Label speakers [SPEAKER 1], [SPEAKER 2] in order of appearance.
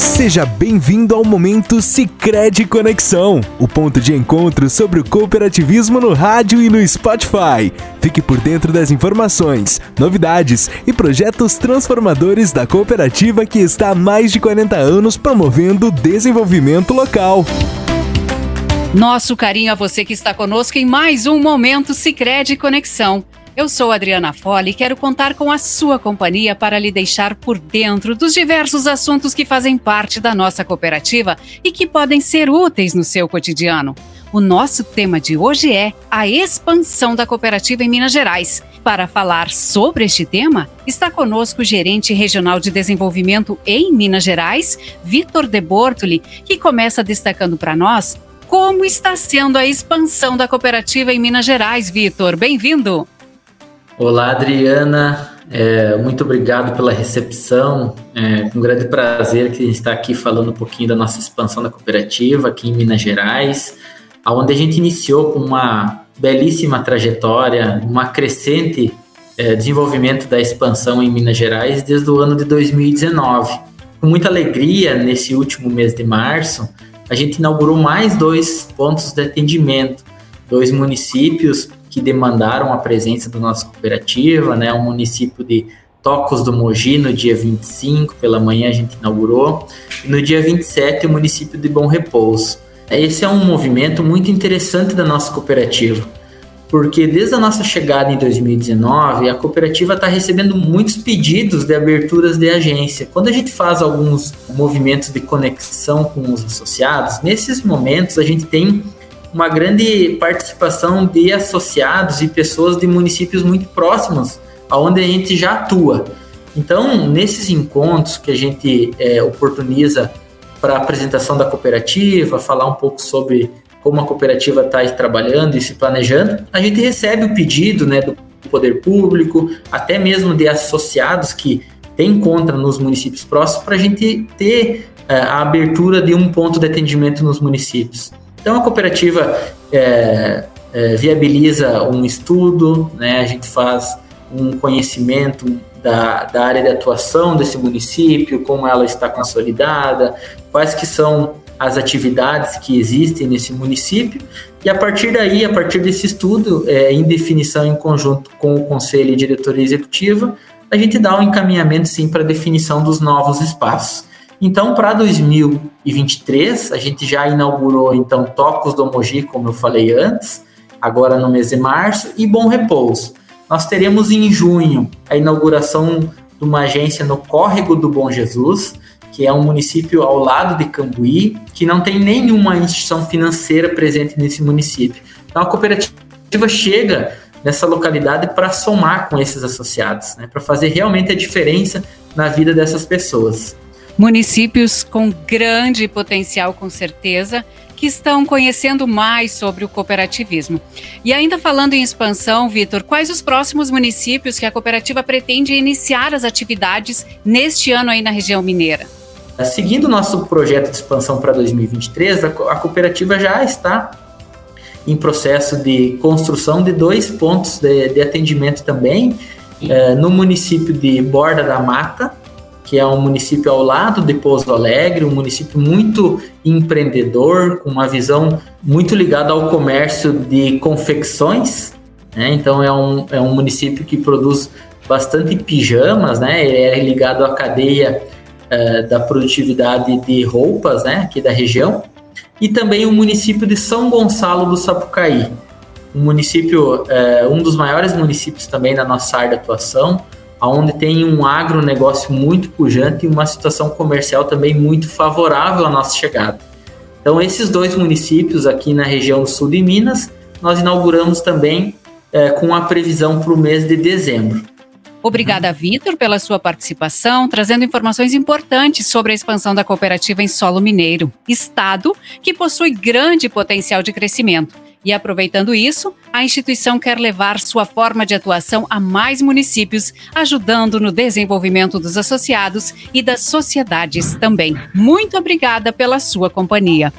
[SPEAKER 1] Seja bem-vindo ao momento Sicredi Conexão, o ponto de encontro sobre o cooperativismo no rádio e no Spotify. Fique por dentro das informações, novidades e projetos transformadores da cooperativa que está há mais de 40 anos promovendo o desenvolvimento local.
[SPEAKER 2] Nosso carinho a você que está conosco em mais um momento Sicredi Conexão. Eu sou Adriana Fole e quero contar com a sua companhia para lhe deixar por dentro dos diversos assuntos que fazem parte da nossa cooperativa e que podem ser úteis no seu cotidiano. O nosso tema de hoje é a expansão da cooperativa em Minas Gerais. Para falar sobre este tema, está conosco o gerente regional de desenvolvimento em Minas Gerais, Vitor De Bortoli, que começa destacando para nós como está sendo a expansão da cooperativa em Minas Gerais. Vitor, bem-vindo!
[SPEAKER 3] Olá, Adriana. É, muito obrigado pela recepção. É um grande prazer que a gente está aqui falando um pouquinho da nossa expansão da cooperativa aqui em Minas Gerais, onde a gente iniciou com uma belíssima trajetória, uma crescente é, desenvolvimento da expansão em Minas Gerais desde o ano de 2019. Com muita alegria, nesse último mês de março, a gente inaugurou mais dois pontos de atendimento, dois municípios que demandaram a presença da nossa cooperativa, né? O município de Tocos do Mogi, no dia 25, pela manhã a gente inaugurou, e no dia 27 o município de Bom Repouso. Esse é um movimento muito interessante da nossa cooperativa, porque desde a nossa chegada em 2019, a cooperativa está recebendo muitos pedidos de aberturas de agência. Quando a gente faz alguns movimentos de conexão com os associados, nesses momentos a gente tem uma grande participação de associados e pessoas de municípios muito próximos, aonde a gente já atua. Então, nesses encontros que a gente é, oportuniza para apresentação da cooperativa, falar um pouco sobre como a cooperativa está trabalhando e se planejando, a gente recebe o pedido né, do poder público, até mesmo de associados que têm conta nos municípios próximos, para a gente ter é, a abertura de um ponto de atendimento nos municípios. Então a cooperativa é, é, viabiliza um estudo, né? a gente faz um conhecimento da, da área de atuação desse município, como ela está consolidada, quais que são as atividades que existem nesse município e a partir daí, a partir desse estudo, é, em definição em conjunto com o Conselho e Diretoria Executiva, a gente dá um encaminhamento sim para a definição dos novos espaços. Então, para 2023, a gente já inaugurou então Tocos do Mogi, como eu falei antes, agora no mês de março, e Bom Repouso. Nós teremos em junho a inauguração de uma agência no Córrego do Bom Jesus, que é um município ao lado de Cambuí, que não tem nenhuma instituição financeira presente nesse município. Então, a cooperativa chega nessa localidade para somar com esses associados, né, para fazer realmente a diferença na vida dessas pessoas
[SPEAKER 2] municípios com grande potencial, com certeza, que estão conhecendo mais sobre o cooperativismo. E ainda falando em expansão, Vitor, quais os próximos municípios que a cooperativa pretende iniciar as atividades neste ano aí na região mineira?
[SPEAKER 3] Seguindo o nosso projeto de expansão para 2023, a cooperativa já está em processo de construção de dois pontos de, de atendimento também, é, no município de Borda da Mata, que é um município ao lado de Pouso Alegre, um município muito empreendedor, com uma visão muito ligada ao comércio de confecções. Né? Então é um, é um município que produz bastante pijamas, né? Ele é ligado à cadeia uh, da produtividade de roupas, né? Aqui da região. E também o município de São Gonçalo do Sapucaí, um município, uh, um dos maiores municípios também da nossa área de atuação, onde tem um agronegócio muito pujante e uma situação comercial também muito favorável à nossa chegada. Então, esses dois municípios aqui na região sul de Minas, nós inauguramos também é, com a previsão para o mês de dezembro.
[SPEAKER 2] Obrigada, Vitor, pela sua participação, trazendo informações importantes sobre a expansão da cooperativa em solo mineiro, estado que possui grande potencial de crescimento e aproveitando isso, a instituição quer levar sua forma de atuação a mais municípios, ajudando no desenvolvimento dos associados e das sociedades também. Muito obrigada pela sua companhia.